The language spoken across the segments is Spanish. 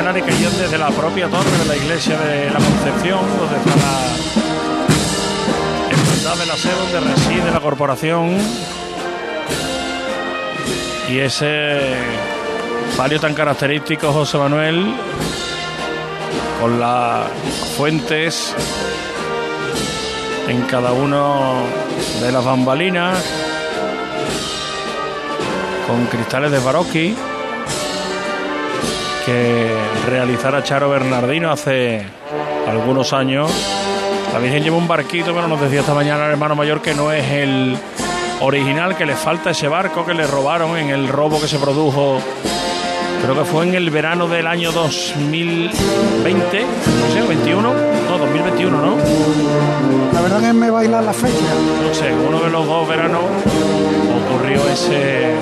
y que iban desde la propia torre de la iglesia de la Concepción, donde está la hermandad de la sede donde reside la corporación. Y ese palio tan característico, José Manuel, con las fuentes en cada uno de las bambalinas, con cristales de Barocchi que realizara Charo Bernardino hace algunos años. La Virgen lleva un barquito, pero nos decía esta mañana el hermano mayor que no es el original, que le falta ese barco que le robaron en el robo que se produjo Creo que fue en el verano del año 2020, no sé, 21, no, 2021, ¿no? La verdad que me baila la fecha. No sé, uno de los dos veranos ocurrió ese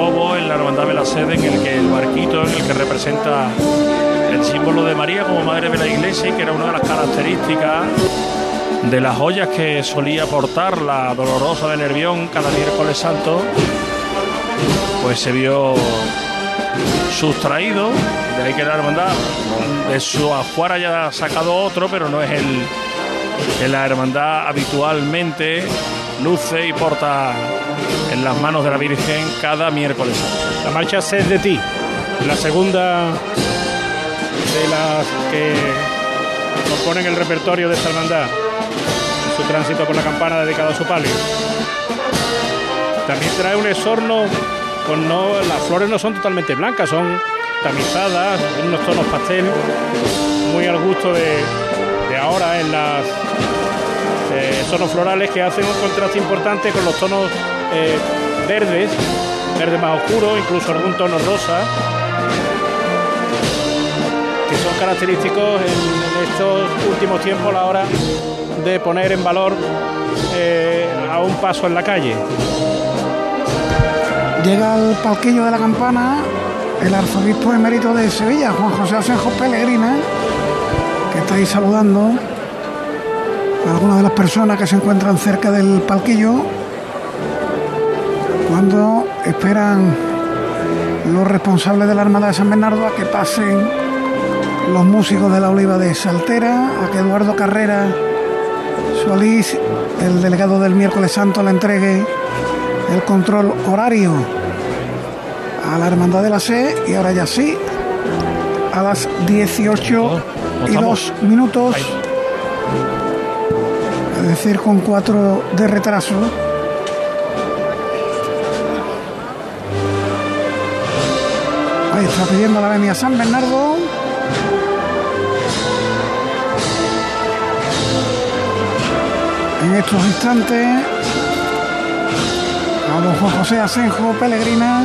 robo en la hermandad de la sede en el que el barquito en el que representa el símbolo de María como madre de la iglesia y que era una de las características de las joyas que solía portar la dolorosa de Nervión cada miércoles santo, pues se vio sustraído, de ahí que la hermandad de su ajuar haya sacado otro, pero no es el que la hermandad habitualmente luce y porta en las manos de la Virgen cada miércoles. La marcha Sed de ti, la segunda de las que componen el repertorio de esta hermandad, en su tránsito por la campana dedicado a su palio. También trae un esorno no, las flores no son totalmente blancas, son tamizadas, en unos tonos pastel, muy al gusto de, ahora en las eh, tonos florales que hacen un contraste importante con los tonos eh, verdes, verde más oscuro, incluso algún tono rosa, que son característicos en, estos últimos tiempos a la hora de poner en valor eh, a un paso en la calle. Llega al palquillo de la campana el arzobispo emérito de Sevilla, Juan José Asenjo Pellegrina, que está ahí saludando algunas de las personas que se encuentran cerca del palquillo cuando esperan los responsables de la Armada de San Bernardo a que pasen los músicos de la Oliva de Saltera, a que Eduardo Carrera Solís, el delegado del miércoles santo, le entregue el control horario a la Hermandad de la C y ahora ya sí, a las 18 y 2 minutos, decir, con 4 de retraso. Ahí está pidiendo la avenida San Bernardo. En estos instantes a don Juan José Asenjo Pellegrina.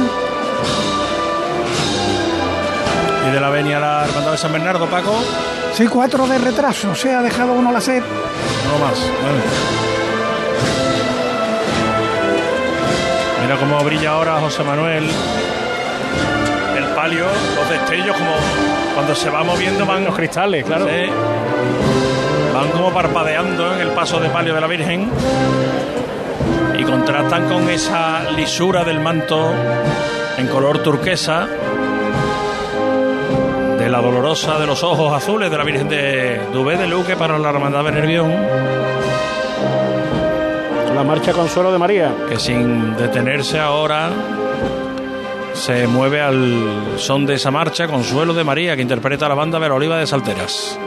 Y de la venia la Hermandad de San Bernardo, Paco. Sí, cuatro de retraso. Se ha dejado uno la sed. Más. Mira cómo brilla ahora José Manuel. El palio, los destellos, como cuando se va moviendo van los cristales, claro. van como parpadeando en el paso de palio de la Virgen y contrastan con esa lisura del manto en color turquesa la dolorosa de los ojos azules de la Virgen de Dubé de Luque para la Hermandad de Nervión. La marcha Consuelo de María. Que sin detenerse ahora se mueve al son de esa marcha Consuelo de María que interpreta la banda Vera Oliva de Salteras.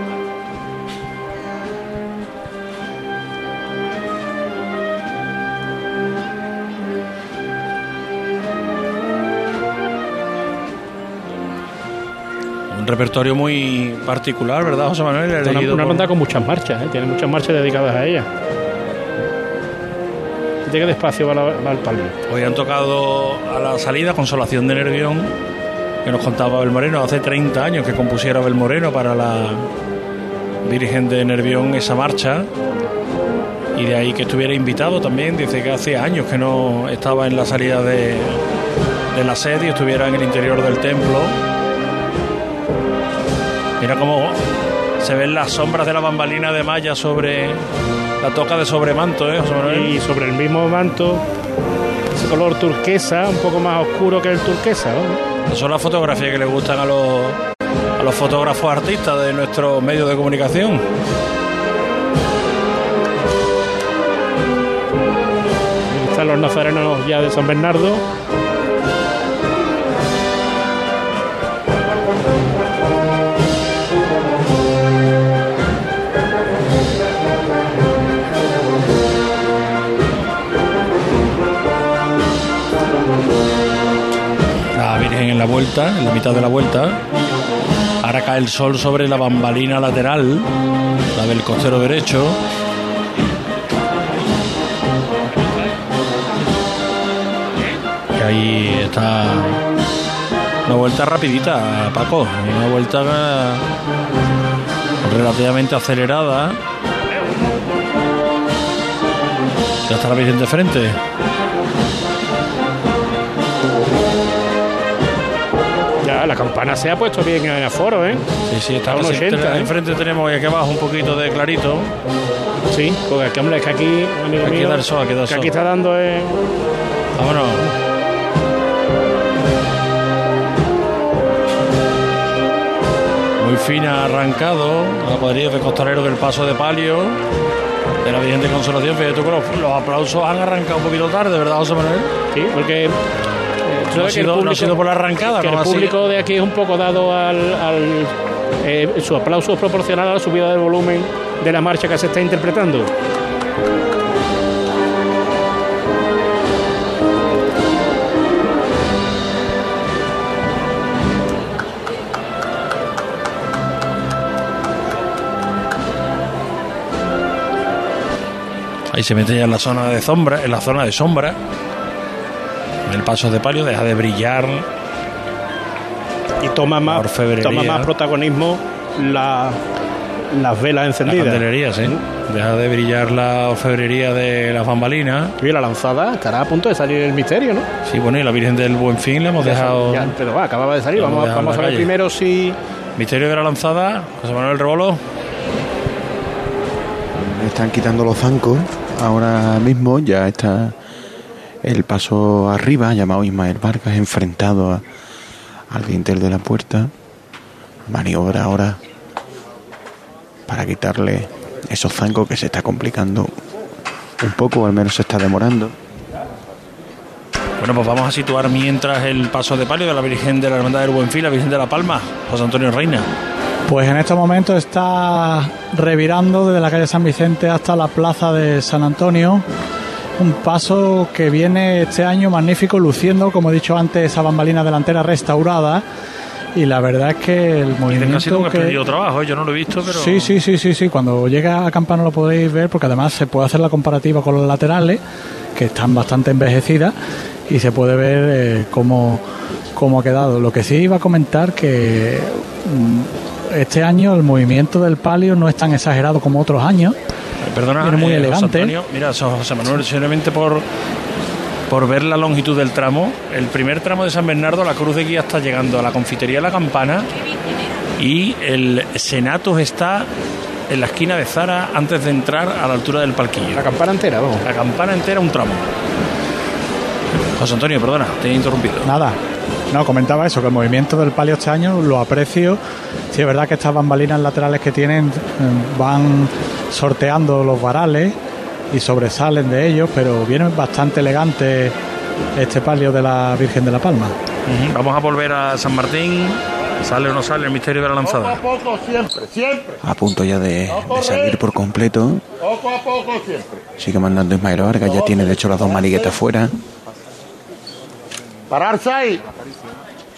Repertorio muy particular, ¿verdad, José Manuel? Una, una banda con muchas marchas, ¿eh? tiene muchas marchas dedicadas a ella. Llega despacio va, al palio. Hoy han tocado a la salida Consolación de Nervión, que nos contaba Abel Moreno, hace 30 años que compusiera Abel Moreno para la Virgen de Nervión esa marcha. Y de ahí que estuviera invitado también, dice que hace años que no estaba en la salida de, de la sede y estuviera en el interior del templo Mira cómo se ven las sombras de la bambalina de malla sobre la toca de sobremanto, ¿eh? Y sobre el mismo manto, ese color turquesa, un poco más oscuro que el turquesa, ¿no? son las fotografías que le gustan a los a los fotógrafos artistas de nuestros medios de comunicación. Están los nazarenos ya de San Bernardo. La vuelta, en la mitad de la vuelta. Ahora cae el sol sobre la bambalina lateral, la del costero derecho. Y ahí está una vuelta rapidita, Paco. Una vuelta relativamente acelerada. Ya está la Virgen de frente. La campana se ha puesto bien en aforo, ¿eh? Sí, sí, está un casi- 80, ¿eh? Enfrente tenemos y aquí abajo un poquito de clarito. Sí, porque aquí, hombre, es que aquí, amigo Aquí mío, da el sol, aquí da el que sol. aquí está dando eh, Vámonos. Muy fina arrancado. La cuadrilla de costalero del paso de palio. De la Virgen de Consolación. Fíjate tú que los, los aplausos han arrancado un poquito tarde, ¿verdad, José Manuel? Sí, porque No ha sido, no ha público- sido por la arrancada, que ¿no? el público de aquí es un poco dado al, al- eh, su aplauso es proporcional a la subida del volumen de la marcha que se está interpretando. Ahí se mete ya en la zona de sombra, en la zona de sombra. El paso de palio deja de brillar. Y toma más, orfebrería. toma más protagonismo la- las velas La encendidas. candelería, sí. Deja de brillar la orfebrería de las bambalinas. Y la lanzada estará a punto de salir el misterio, ¿no? Sí, bueno, y la Virgen del Buen Fin le hemos dejado. Ya, pero va, acababa de salir. La Vamos, la a ver calle. primero si Misterio de la lanzada, José Manuel Rebolo. Están quitando los zancos ahora mismo, ya está el paso arriba, llamado Ismael Vargas, enfrentado a- al dintel de la puerta. Maniobra ahora para quitarle esos zancos que se está complicando un poco, o al menos se está demorando. Bueno, pues vamos a situar mientras el paso de palio de la Virgen de la Hermandad del Buen Fin, la Virgen de la Palma, José Antonio Reina. Pues en estos momentos está revirando desde la calle San Vicente hasta la plaza de San Antonio. Un paso que viene este año magnífico, luciendo, como he dicho antes, esa bambalina delantera restaurada. Y la verdad es que el movimiento un que- trabajo, ¿eh? yo no lo he visto, pero. Sí, sí, sí, sí, sí. Cuando llega a Campano lo podéis ver porque además se puede hacer la comparativa con los laterales, que están bastante envejecidas, y se puede ver eh, cómo, cómo ha quedado. Lo que sí iba a comentar que mm, este año el movimiento del palio no es tan exagerado como otros años. Eh, Perdona, Viene muy eh, José elegante. Antonio, mira, José Manuel, simplemente por, por ver la longitud del tramo, el primer tramo de San Bernardo, la cruz de guía está llegando a la confitería La Campana y el Senatus está en la esquina de Zara antes de entrar a la altura del palquillo. la campana entera, vamos. La campana entera un tramo. José Antonio, perdona, te he interrumpido. Nada. No, comentaba eso, que el movimiento del palio este año lo aprecio. Sí, es verdad que estas bambalinas laterales que tienen eh, van sorteando los varales y sobresalen de ellos, pero viene bastante elegante este palio de la Virgen de la Palma. Vamos a volver a San Martín. ¿Sale o no sale el misterio de la lanzada? poco siempre, siempre, A punto ya de, de salir por completo. poco a poco siempre. Sigue mandando Ismael Vargas, ya tiene de hecho las dos maniguetas fuera. Pararse ahí.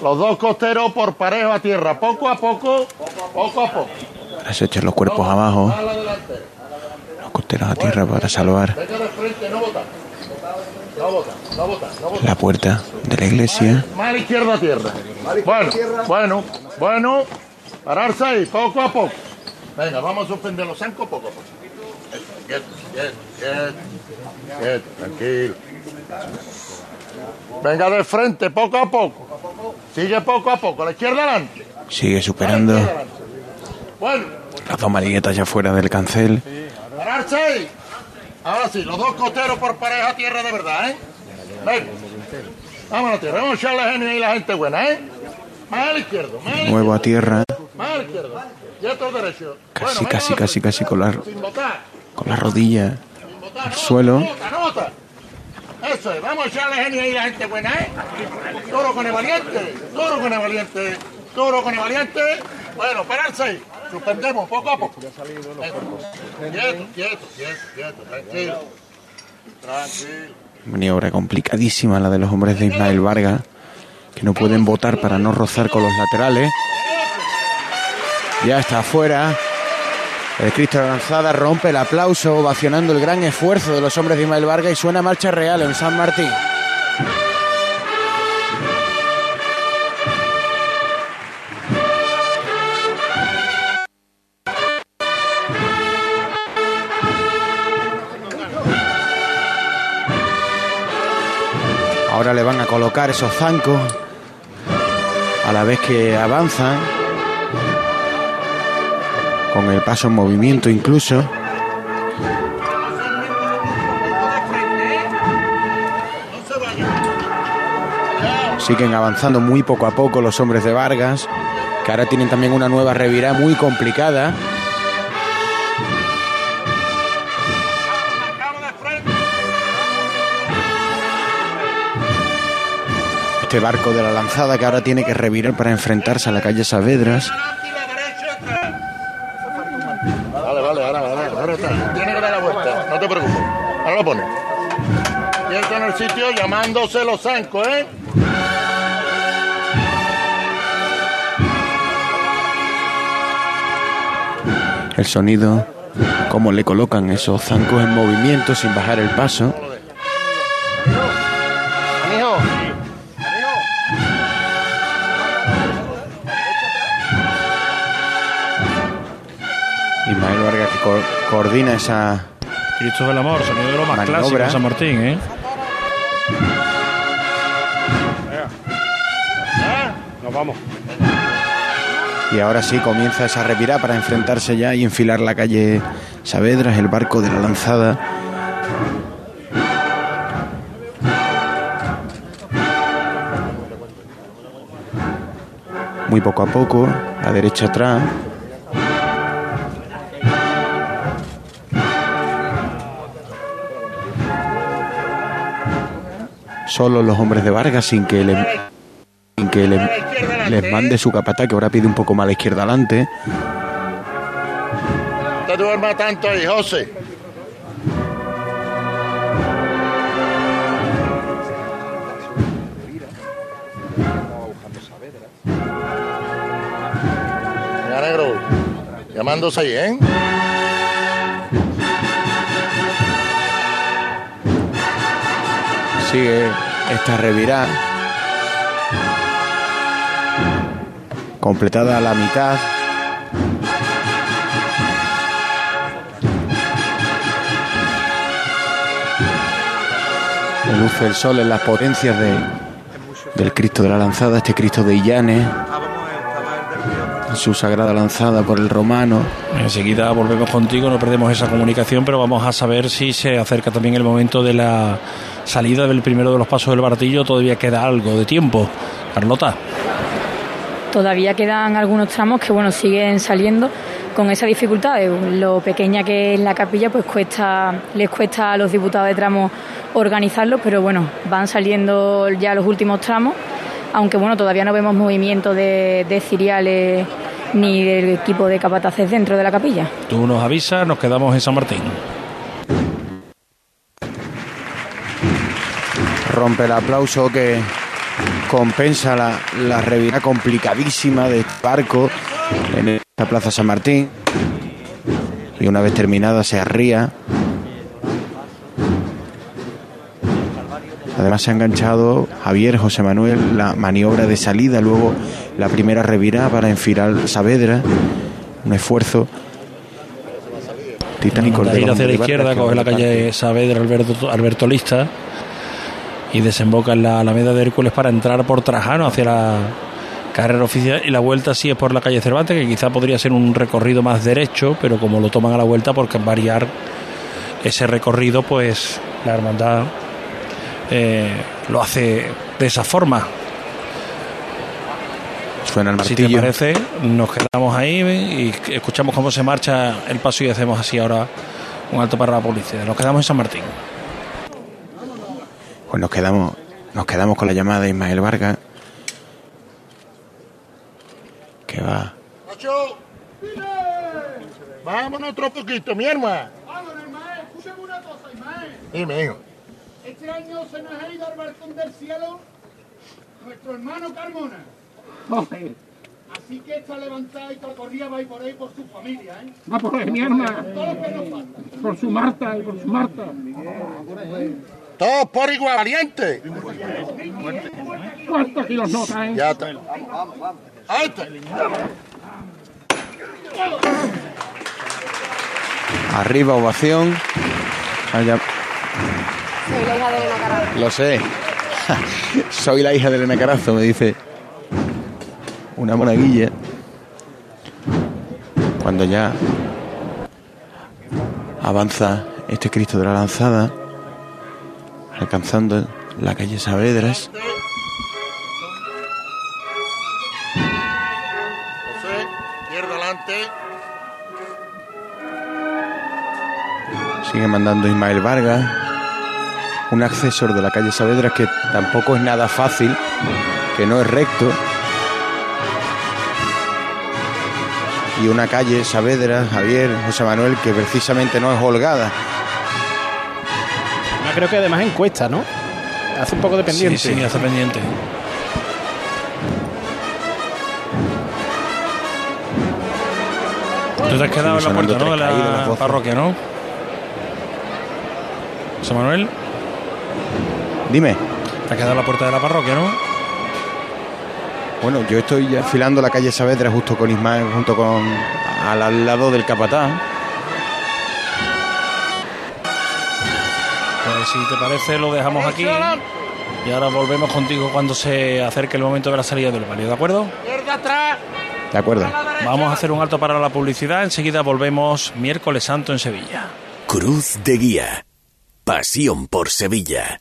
Los dos costeros por parejo a tierra, poco a poco, poco a poco. Ahora se echan los cuerpos abajo, los costeros a tierra para salvar la puerta de la iglesia. La izquierda a tierra. Bueno, bueno, bueno. Pararse ahí, poco a poco. Venga, vamos a suspender los zancos poco a poco. Eso, Quieto, quieto, quieto. Quieto, tranquilo. Venga de frente, poco a poco. Sigue poco a poco. La izquierda adelante. Sigue superando. Bueno, las dos maniguetas ya fuera del cancel. pararse. Ahora sí, los dos costeros por pareja a tierra de verdad, ¿eh? Venga. Vámonos a tierra. Vamos a echarle genio ahí a la gente buena, ¿eh? Más al izquierdo, más al Nuevo a tierra. izquierdo. izquierdo. Quieto derecho. Casi, casi, casi, casi con la, con la rodilla al suelo. Nota, nota. Eso es, vamos a echarle genio ahí a la gente buena, ¿eh? Toro con el valiente, toro con el valiente, toro con el valiente. Bueno, pararse ahí. Suspendemos poco a poco. Quieto, quieto, quieto, quieto, tranquilo. Tranquilo. Maniobra complicadísima la de los hombres de Ismael Vargas, que no pueden votar para no rozar con los laterales. Ya está afuera. El Cristo de la Lanzada rompe el aplauso, ovacionando el gran esfuerzo de los hombres de Ismael Vargas y suena marcha real en San Martín. Ahora le van a colocar esos zancos a la vez que avanzan, con el paso en movimiento incluso. Siguen avanzando muy poco a poco los hombres de Vargas, que ahora tienen también una nueva revirada muy complicada. Este barco de la lanzada que ahora tiene que revirar para enfrentarse a la calle Saavedras. Vale, vale, ahora, ahora, ahora está. Tiene que dar la vuelta, no te preocupes. Ahora lo pone. Quieto en el sitio llamándose los zancos, ¿eh? El sonido, cómo le colocan esos zancos en movimiento sin bajar el paso. Coordina esa Cristo del Amor, sonido de lo más Maniobra. clásico de San Martín, ¿eh? Nos vamos. y ahora sí comienza esa revirada para enfrentarse ya y enfilar la calle Saavedras, el barco de la lanzada. Muy poco a poco, a derecha atrás. Solo los hombres de Vargas sin que le, sin que le- les mande su capataz que ahora pide un poco más a la izquierda adelante. Te duermas tanto ahí, José. Negro. Llamándose ahí, ¿eh? Sigue esta revirada. Completada a la mitad. Luce el sol en las potencias de, del Cristo de la Lanzada, este Cristo de Illanes, su sagrada lanzada por el romano. Enseguida volvemos contigo, no perdemos esa comunicación, pero vamos a saber si se acerca también el momento de la salida del primero de los pasos del Bartillo. Todavía queda algo de tiempo. Carlota. Todavía quedan algunos tramos que bueno siguen saliendo con esa dificultad. Lo pequeña que es la capilla, pues cuesta, les cuesta a los diputados de tramos organizarlo, pero bueno, van saliendo ya los últimos tramos, aunque bueno, todavía no vemos movimiento de, de ciriales ni del equipo de capataces dentro de la capilla. Tú nos avisas, nos quedamos en San Martín. rompe el aplauso que compensa la, la revirada complicadísima de este barco en esta Plaza San Martín. Y una vez terminada se arría. Además se ha enganchado Javier José Manuel la maniobra de salida, luego la primera revirada para enfilar Saavedra. Un esfuerzo titánico. De ir hacia la izquierda, coge la calle Saavedra Alberto, Alberto Lista y desemboca en la Alameda de Hércules para entrar por Trajano hacia la carrera oficial y la vuelta sí es por la calle Cervantes, que quizá podría ser un recorrido más derecho, pero como lo toman a la vuelta porque variar ese recorrido, pues la hermandad eh, lo hace de esa forma. Suena el Si te martillo. parece, nos quedamos ahí y escuchamos cómo se marcha el paso y hacemos así ahora un alto para la policía. Nos quedamos en San Martín. Pues nos quedamos, nos quedamos con la llamada de Ismael Vargas. Que va. Vámonos otro poquito, mi hermano. Vámonos, Ismael, escúchame una cosa, Ismael. Dime, hijo. Este año se nos ha ido al balcón del cielo nuestro hermano Carmona. Así que está levantada y corría va y por ahí por su familia, ¿eh? Va por ahí, mi hermana. Todo lo que nos falta. Por su Marta y por su Marta. Todos por igual, valiente. ¿Cuántos kilos nota, eh? Ya está. Ahí está. Arriba, ovación. Allá- Soy la hija de Elena Carazo. Lo sé. Soy la hija de Elena Carazo, me dice una monaguilla. Cuando ya avanza este Cristo de la Lanzada, alcanzando la calle Saavedras, José, izquierda adelante. sigue mandando Ismael Vargas, un accesor de la calle Saavedras que tampoco es nada fácil, que no es recto. Y una calle Saavedra, Javier, José Manuel, que precisamente no es holgada. Yo creo que además encuesta, ¿no? Hace un poco de pendiente. Sí, sí, hace pendiente. Tú te has quedado en la puerta, ¿no? De la voces. parroquia, ¿no? José Manuel, Dime, te has quedado la puerta de la parroquia, ¿no? bueno, yo estoy ya afilando la calle Saavedra justo con Ismael, junto con al, al lado del capataz. Pues si te parece, lo dejamos aquí. Y ahora volvemos contigo cuando se acerque el momento de la salida del barrio, ¿de acuerdo? ¿De acuerdo? Vamos a hacer un alto para la publicidad. Enseguida volvemos miércoles santo en Sevilla. Cruz de Guía. Pasión por Sevilla.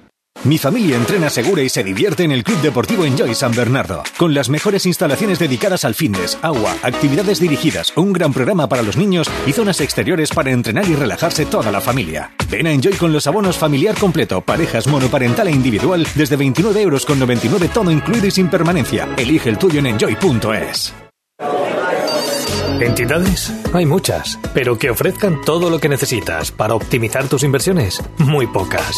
Mi familia entrena segura y se divierte en el Club Deportivo Enjoy San Bernardo, con las mejores instalaciones dedicadas al fitness, agua, actividades dirigidas, un gran programa para los niños y zonas exteriores para entrenar y relajarse toda la familia. Ven a Enjoy con los abonos familiar completo, parejas monoparental e individual desde 29 euros con 99 todo incluido y sin permanencia. Elige el tuyo en enjoy.es. ¿Entidades? Hay muchas, pero que ofrezcan todo lo que necesitas para optimizar tus inversiones, muy pocas.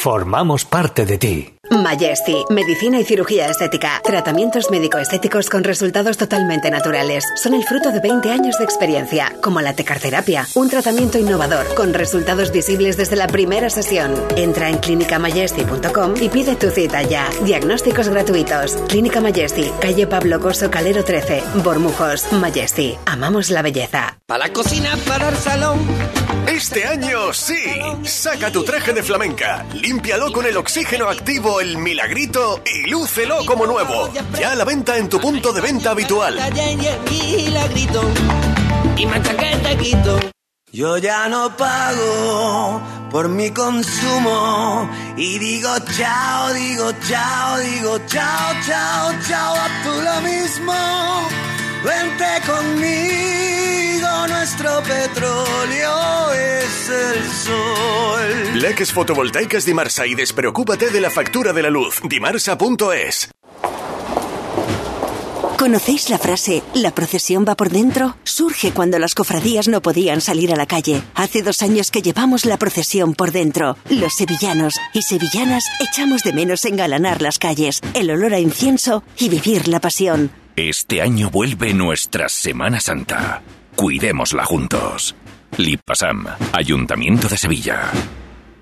Formamos parte de ti. Majesty, medicina y cirugía estética. Tratamientos médico-estéticos con resultados totalmente naturales. Son el fruto de 20 años de experiencia, como la tecarterapia, un tratamiento innovador con resultados visibles desde la primera sesión. Entra en clinicamajesty.com y pide tu cita ya. Diagnósticos gratuitos. Clínica Majesty, calle Pablo Coso Calero 13, Bormujos. Majesty, amamos la belleza. Para la cocina, para el salón. Este año sí. Saca tu traje de flamenca, límpialo con el oxígeno activo El Milagrito y lúcelo como nuevo. Ya a la venta en tu punto de venta habitual. Yo ya no pago por mi consumo y digo chao, digo chao, digo chao, chao, chao, a tú lo mismo. Vente conmigo, nuestro petróleo es el sol. Leques fotovoltaicas Dimarsa y despreocúpate de la factura de la luz. Dimarsa.es. ¿Conocéis la frase La procesión va por dentro? Surge cuando las cofradías no podían salir a la calle. Hace dos años que llevamos la procesión por dentro. Los sevillanos y sevillanas echamos de menos engalanar las calles, el olor a incienso y vivir la pasión. Este año vuelve nuestra Semana Santa. Cuidémosla juntos. Lipasam, Ayuntamiento de Sevilla.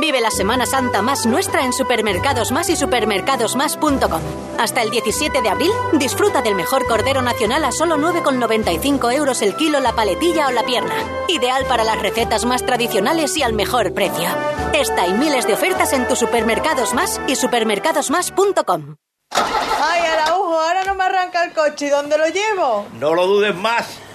Vive la Semana Santa más nuestra en Supermercados Más y supermercadosmás.com. Hasta el 17 de abril, disfruta del mejor cordero nacional a solo 9,95 euros el kilo, la paletilla o la pierna. Ideal para las recetas más tradicionales y al mejor precio. Esta y miles de ofertas en tus Supermercados Más y supermercadosmás.com. Ay, Araujo, ahora no me arranca el coche. ¿Y dónde lo llevo? No lo dudes más.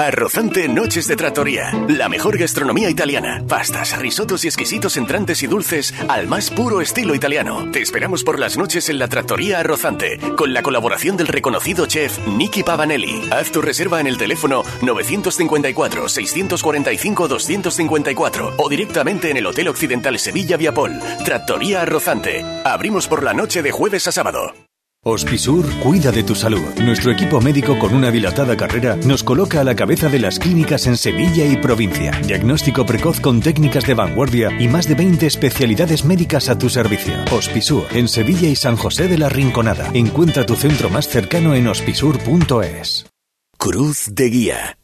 Arrozante Noches de Trattoria. La mejor gastronomía italiana. Pastas, risotos y exquisitos entrantes y dulces al más puro estilo italiano. Te esperamos por las noches en la Trattoria Arrozante, con la colaboración del reconocido chef Nicky Pavanelli. Haz tu reserva en el teléfono 954-645-254 o directamente en el Hotel Occidental Sevilla Viapol. Trattoria Arrozante. Abrimos por la noche de jueves a sábado. Hospisur cuida de tu salud. Nuestro equipo médico con una dilatada carrera nos coloca a la cabeza de las clínicas en Sevilla y provincia. Diagnóstico precoz con técnicas de vanguardia y más de 20 especialidades médicas a tu servicio. Hospisur en Sevilla y San José de la Rinconada. Encuentra tu centro más cercano en hospisur.es. Cruz de Guía.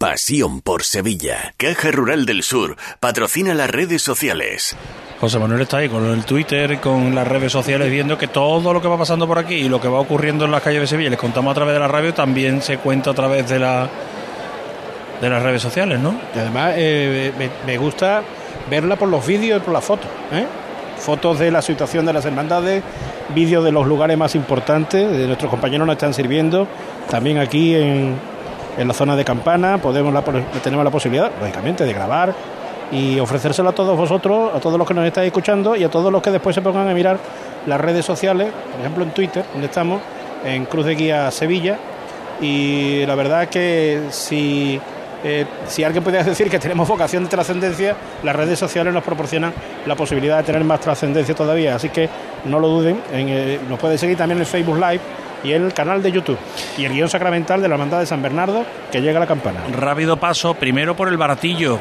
Pasión por Sevilla. Caja Rural del Sur patrocina las redes sociales. José Manuel está ahí con el Twitter, con las redes sociales, viendo que todo lo que va pasando por aquí y lo que va ocurriendo en las calles de Sevilla, les contamos a través de la radio, también se cuenta a través de la de las redes sociales, ¿no? Y además eh, me, me gusta verla por los vídeos y por las fotos. ¿eh? Fotos de la situación de las hermandades, vídeos de los lugares más importantes, de nuestros compañeros nos están sirviendo, también aquí en, en la zona de Campana, podemos la, tenemos la posibilidad, lógicamente, de grabar y ofrecérselo a todos vosotros, a todos los que nos estáis escuchando y a todos los que después se pongan a mirar las redes sociales, por ejemplo en Twitter, donde estamos, en Cruz de Guía Sevilla. Y la verdad que si, eh, si alguien pudiera decir que tenemos vocación de trascendencia, las redes sociales nos proporcionan la posibilidad de tener más trascendencia todavía. Así que no lo duden, en, eh, nos pueden seguir también en Facebook Live y el canal de YouTube y el guion sacramental de la Hermandad de San Bernardo que llega a la campana. Rápido paso, primero por el baratillo.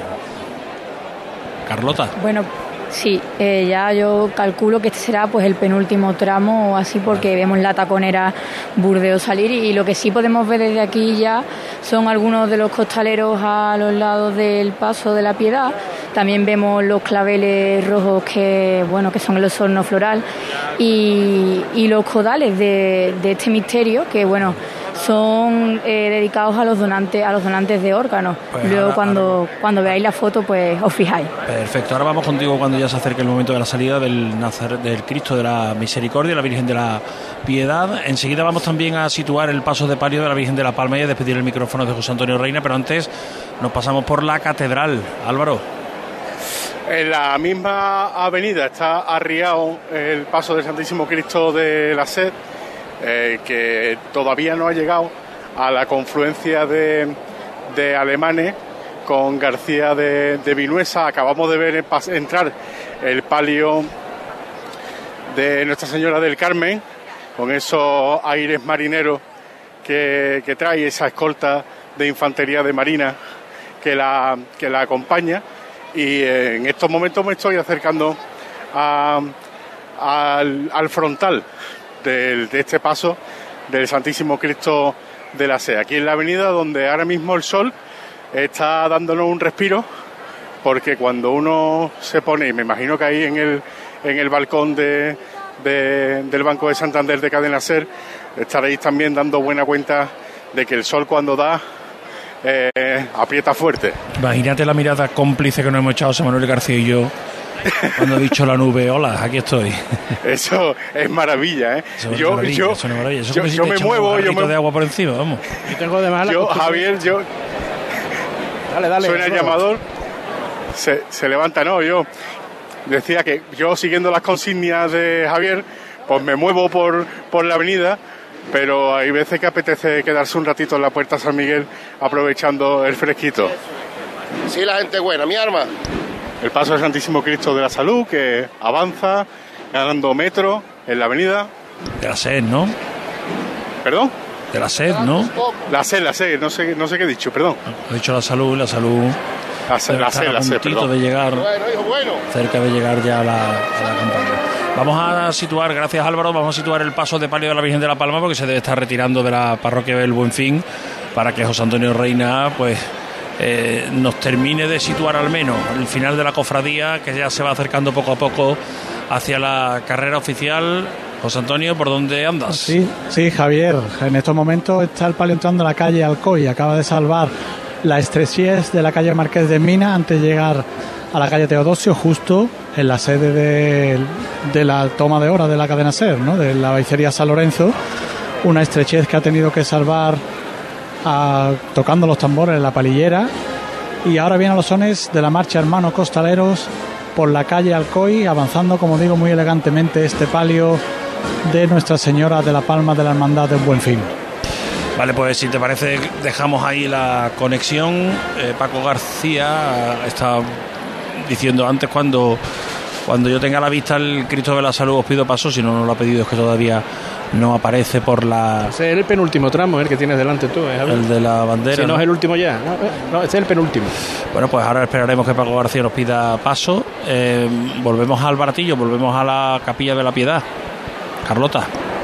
Carlota. Bueno, sí, eh, ya yo calculo que este será pues el penúltimo tramo o así porque vemos la taconera Burdeos salir y, lo que sí podemos ver desde aquí ya son algunos de los costaleros a los lados del paso de la piedad. También vemos los claveles rojos que bueno que son el osorno floral y, los codales de, de este misterio que bueno son eh, dedicados a los donantes a los donantes de órganos. Pues Luego ahora- cuando cuando veáis la foto pues os fijáis. Perfecto, ahora vamos contigo cuando ya se acerque el momento de la salida del, Nazar- del Cristo de la Misericordia, la Virgen de la Piedad. Enseguida vamos también a situar el paso de palio de la Virgen de la Palma y a despedir el micrófono de José Antonio Reina, pero antes nos pasamos por la Catedral. Álvaro. En la misma avenida está arriado el paso del Santísimo Cristo de la Sed, eh, que todavía no ha llegado a la confluencia de, de alemanes con García de, de Vinuesa. Acabamos de ver entrar el palio de Nuestra Señora del Carmen, con esos aires marineros que, que trae esa escolta de infantería de marina que la, que la acompaña. Y eh, en estos momentos me estoy acercando al, al frontal de este paso del Santísimo Cristo de la Sea, aquí en la avenida donde ahora mismo el sol está dándonos un respiro, porque cuando uno se pone, y me imagino que ahí en el, en el balcón de, de- del Banco de Santander de Cadena Ser, estaréis también dando buena cuenta de que el sol cuando da eh, aprieta fuerte. Imagínate la mirada cómplice que nos hemos echado José Manuel García y yo cuando he dicho la nube, hola, aquí estoy. Eso es maravilla, ¿eh? Eso es yo, maravilla, yo, eso es maravilla. Eso yo- si me muevo, yo me de agua por encima, vamos. Yo tengo de Yo, Javier, yo. Dale, dale. Suena el llamador, se, se levanta, no, yo decía que yo siguiendo las consignas de Javier, pues me muevo por, por la avenida, pero hay veces que apetece quedarse un ratito en la puerta San Miguel aprovechando el fresquito. Sí, la gente buena, mi arma. El paso del Santísimo Cristo de la Salud que avanza ganando metro en la avenida. De la sed, ¿no? ¿Perdón? De la sed, ¿no? La sed, la sed, no sé, no sé qué he dicho, perdón. He dicho la salud, la salud. La sed, la sed, la sed, perdón. de llegar, cerca de llegar ya a la, a la campaña. Vamos a situar, gracias Álvaro, vamos a situar el paso de palio de la Virgen de la Palma porque se debe estar retirando de la parroquia del Buen Fin para que José Antonio Reina pues eh, nos termine de situar al menos el final de la cofradía que ya se va acercando poco a poco hacia la carrera oficial. José Antonio, ¿por dónde andas? Sí, sí, Javier. En estos momentos está el palio entrando a la calle Alcoy. Acaba de salvar la estrechez de la calle Marqués de Mina antes de llegar a la calle Teodosio, justo en la sede de, de la toma de hora de la cadena SER, ¿no? de la baicería San Lorenzo. Una estrechez que ha tenido que salvar tocando los tambores en la palillera. Y ahora vienen los sones de la marcha Hermanos Costaleros por la calle Alcoy, avanzando, como digo, muy elegantemente este palio de Nuestra Señora de la Palma de la Hermandad del Buen Fin. Vale, pues si te parece, dejamos ahí la conexión. Eh, Paco García está diciendo antes cuando, cuando yo tenga la vista el Cristo de la Salud os pido paso, si no, no lo ha pedido, es que todavía no aparece por la... Ese es el penúltimo tramo, el que tienes delante tú. ¿eh? El de la bandera. Si no, ¿no? es el último ya. No, no, este es el penúltimo. Bueno, pues ahora esperaremos que Paco García nos pida paso. Eh, volvemos al baratillo, volvemos a la capilla de la piedad. Carlota.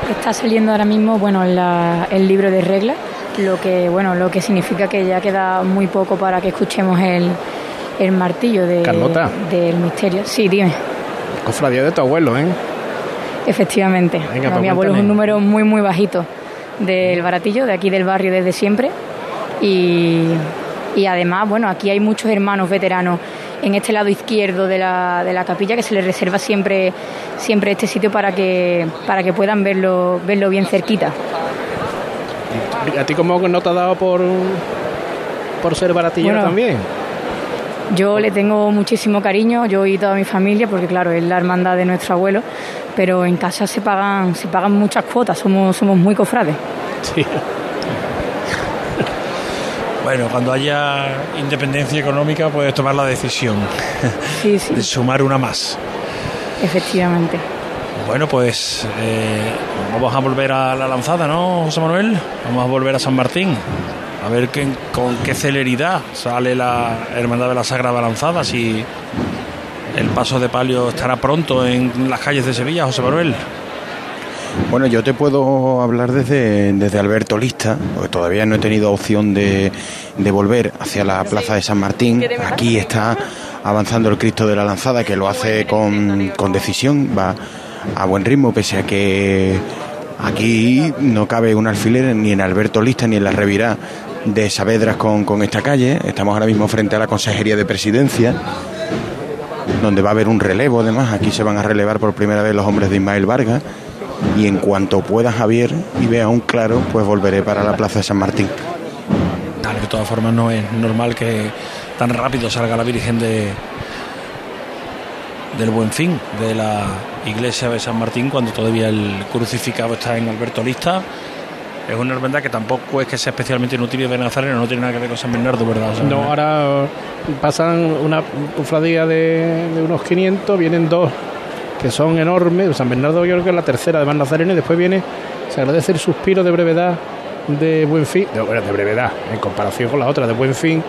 Está saliendo ahora mismo, bueno, la- el libro de reglas, lo que, bueno, lo que significa que ya queda muy poco para que escuchemos el, el martillo de- Carlota. del misterio. Sí, dime. Cofradía de tu abuelo, ¿eh? Efectivamente. Venga, No, pues mi abuelo es un número muy, muy bajito del baratillo, de aquí del barrio desde siempre. Y, y además, bueno, aquí hay muchos hermanos veteranos en este lado izquierdo de la, de la capilla que se les reserva siempre, siempre este sitio para que, para que puedan verlo, verlo bien cerquita. ¿A ti cómo no te ha dado por, por ser baratillero Bueno, también? Yo le tengo muchísimo cariño, yo y toda mi familia, porque claro, es la hermandad de nuestro abuelo, pero en casa se pagan, se pagan muchas cuotas, somos, somos muy cofrades. Sí. Bueno, cuando haya independencia económica puedes tomar la decisión Sí, sí. de sumar una más. Efectivamente. Bueno, pues eh, vamos a volver a la lanzada, ¿no, José Manuel? Vamos a volver a San Martín. A ver qué- con qué celeridad sale la Hermandad de la Sagrada Lanzada, si el paso de palio estará pronto en las calles de Sevilla, José Manuel. Bueno, yo te puedo hablar desde, desde Alberto Lista, porque todavía no he tenido opción de, de volver hacia la plaza de San Martín. Aquí está avanzando el Cristo de la Lanzada, que lo hace con, con decisión, va a buen ritmo, pese a que aquí no cabe un alfiler ni en Alberto Lista ni en la revirá de Saavedras con, con esta calle. Estamos ahora mismo frente a la Consejería de Presidencia donde va a haber un relevo además. Aquí se van a relevar por primera vez los hombres de Ismael Vargas. Y en cuanto pueda Javier y vea un claro, pues volveré para la plaza de San Martín. De todas formas no es normal que tan rápido salga la Virgen de del Buen Fin de la iglesia de San Martín cuando todavía el crucificado está en Alberto Lista. Es una hermandad que tampoco es que sea especialmente inútil de Nazareno, no tiene nada que ver con San Bernardo, ¿verdad? No, ahora pasan una cofradía de, de unos 500, vienen dos que son enormes. San Bernardo yo creo que es la tercera de Más Nazareno y después viene, se agradece el suspiro de brevedad de Buen Fin, de, bueno, de brevedad en comparación con la otra de Buen Fin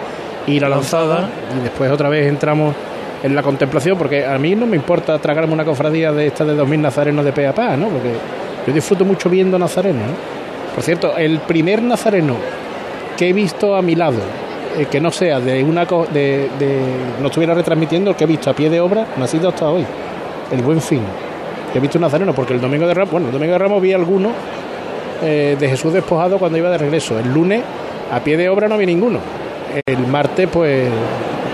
y la lanzada y después otra vez entramos en la contemplación porque a mí no me importa tragarme una cofradía de esta de 2000 nazarenos de pe a pa, ¿no? Porque yo disfruto mucho viendo nazarenos, ¿no? Por cierto, el primer nazareno que he visto a mi lado, eh, que no sea de una co- de, de- no estuviera retransmitiendo el que he visto a pie de obra, no ha sido hasta hoy. El buen fin. He visto un nazareno, porque el domingo de Ramos, bueno, el domingo de Ramos vi alguno eh, de Jesús despojado cuando iba de regreso. El lunes a pie de obra no había ninguno. El martes pues,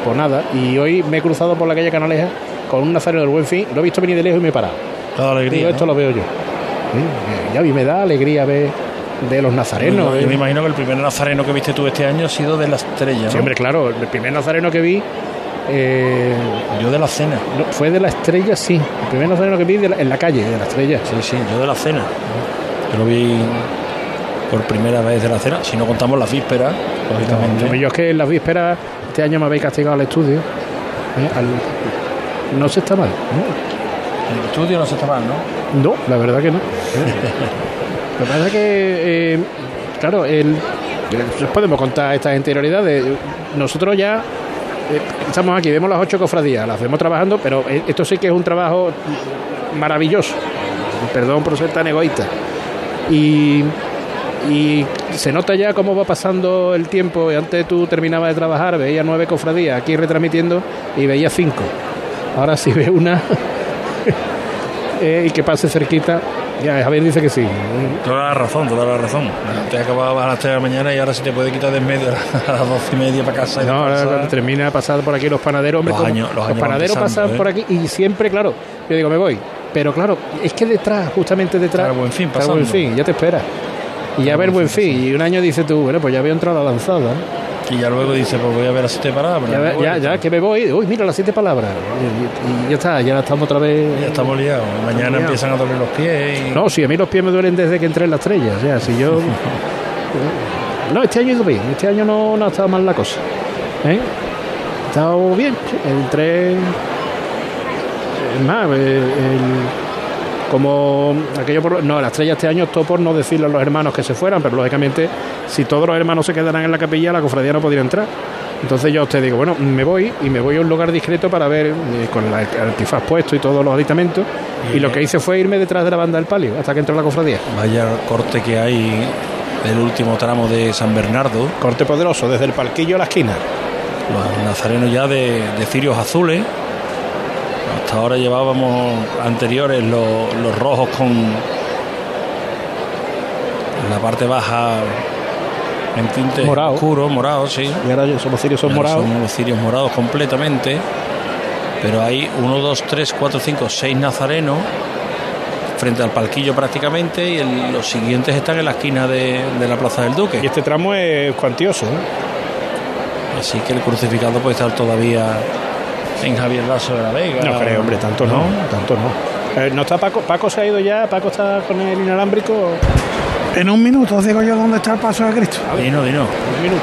pues nada. Y hoy me he cruzado por la calle Canaleja con un nazareno del Buen Fin. Lo he visto venir de lejos y me he parado. Toda alegría. Digo, esto lo veo yo. Ya mí me da alegría ver de los nazarenos. Yo, ¿eh? me imagino que el primer nazareno que viste tú este año ha sido de la estrella. ¿no? Siempre, claro, el primer nazareno que vi. eh, Yo de la cena. no, fue de la estrella, sí. El primer nazareno que vi de la- en la calle, de la estrella. Sí, sí, yo de la cena. Yo lo vi por primera vez de la cena, si no contamos las vísperas, lógicamente. Yo es que en las vísperas, este año me habéis castigado al estudio. ¿eh? Al- no se está mal. ¿no? El estudio no se está mal, ¿no? No, la verdad que no. Lo que pasa es que, eh, claro, el, eh, podemos contar estas interioridades. Nosotros ya eh, estamos aquí, vemos las ocho cofradías, las vemos trabajando, pero esto sí que es un trabajo maravilloso. Perdón por ser tan egoísta. Y, se nota ya cómo va pasando el tiempo. Antes tú terminabas de trabajar, veías nueve cofradías aquí retransmitiendo y veías cinco. Ahora si ves una y que pase cerquita, ya Javier dice que sí. Toda la razón, toda la razón. Te acababa a las 3 de la mañana y ahora se te puede quitar de en medio a las 12 y media para casa. y No, ahora cuando termina pasar por aquí los panaderos, hombre, Los años- los panaderos pasan ¿eh? por aquí y siempre, claro, yo digo, me voy. Pero claro, es que detrás, justamente detrás, Está Buen Fin el buen pasando. fin, ya te espera. Y ya ver Buen fin, y un año dices tú, bueno, pues ya había entrado la lanzada. ¿no? Y ya luego dice, pues voy a ver las siete palabras. Ya, ya, ya, que me voy, uy, mira las siete palabras. Y, y ya está, ya estamos otra vez. Ya estamos liados. Mañana liados. empiezan a doler los pies. Y... No, sí, a mí los pies me duelen desde que entré en la estrella. O sea, si yo. No, este año he ido bien. Este año no, no ha estado mal la cosa. ¿Eh? Ha estado bien. Entré. Es más, eh, el- como aquello por. No, la estrella este año optó por no decirle a los hermanos que se fueran, pero lógicamente, si todos los hermanos se quedaran en la capilla, la cofradía no podría entrar. Entonces yo a usted digo, bueno, me voy y me voy a un lugar discreto para ver eh, con el antifaz puesto y todos los aditamentos. Y lo que hice fue irme detrás de la banda del palio hasta que entró la cofradía. Vaya corte que hay del último tramo de San Bernardo. Corte poderoso, desde el palquillo a la esquina. Los nazarenos ya de, de cirios azules. Hasta ahora llevábamos anteriores los, los rojos con la parte baja en tinte Morado. oscuro, morado, sí. Y ahora somos cirios, son morados. Son los cirios morados completamente. Pero hay uno, dos, tres, cuatro, cinco, seis nazarenos frente al palquillo prácticamente y el- los siguientes están en la esquina de, de la Plaza del Duque. Y este tramo es cuantioso. ¿eh? Así que el crucificado puede estar todavía en Javier Lazo de la Vega. No creo, hombre, tanto no, tanto no. Eh, ¿No está Paco? ¿Paco se ha ido ya? ¿Paco está con el inalámbrico? En un minuto os digo yo dónde está el paso de Cristo. Dino, dino. Un minuto.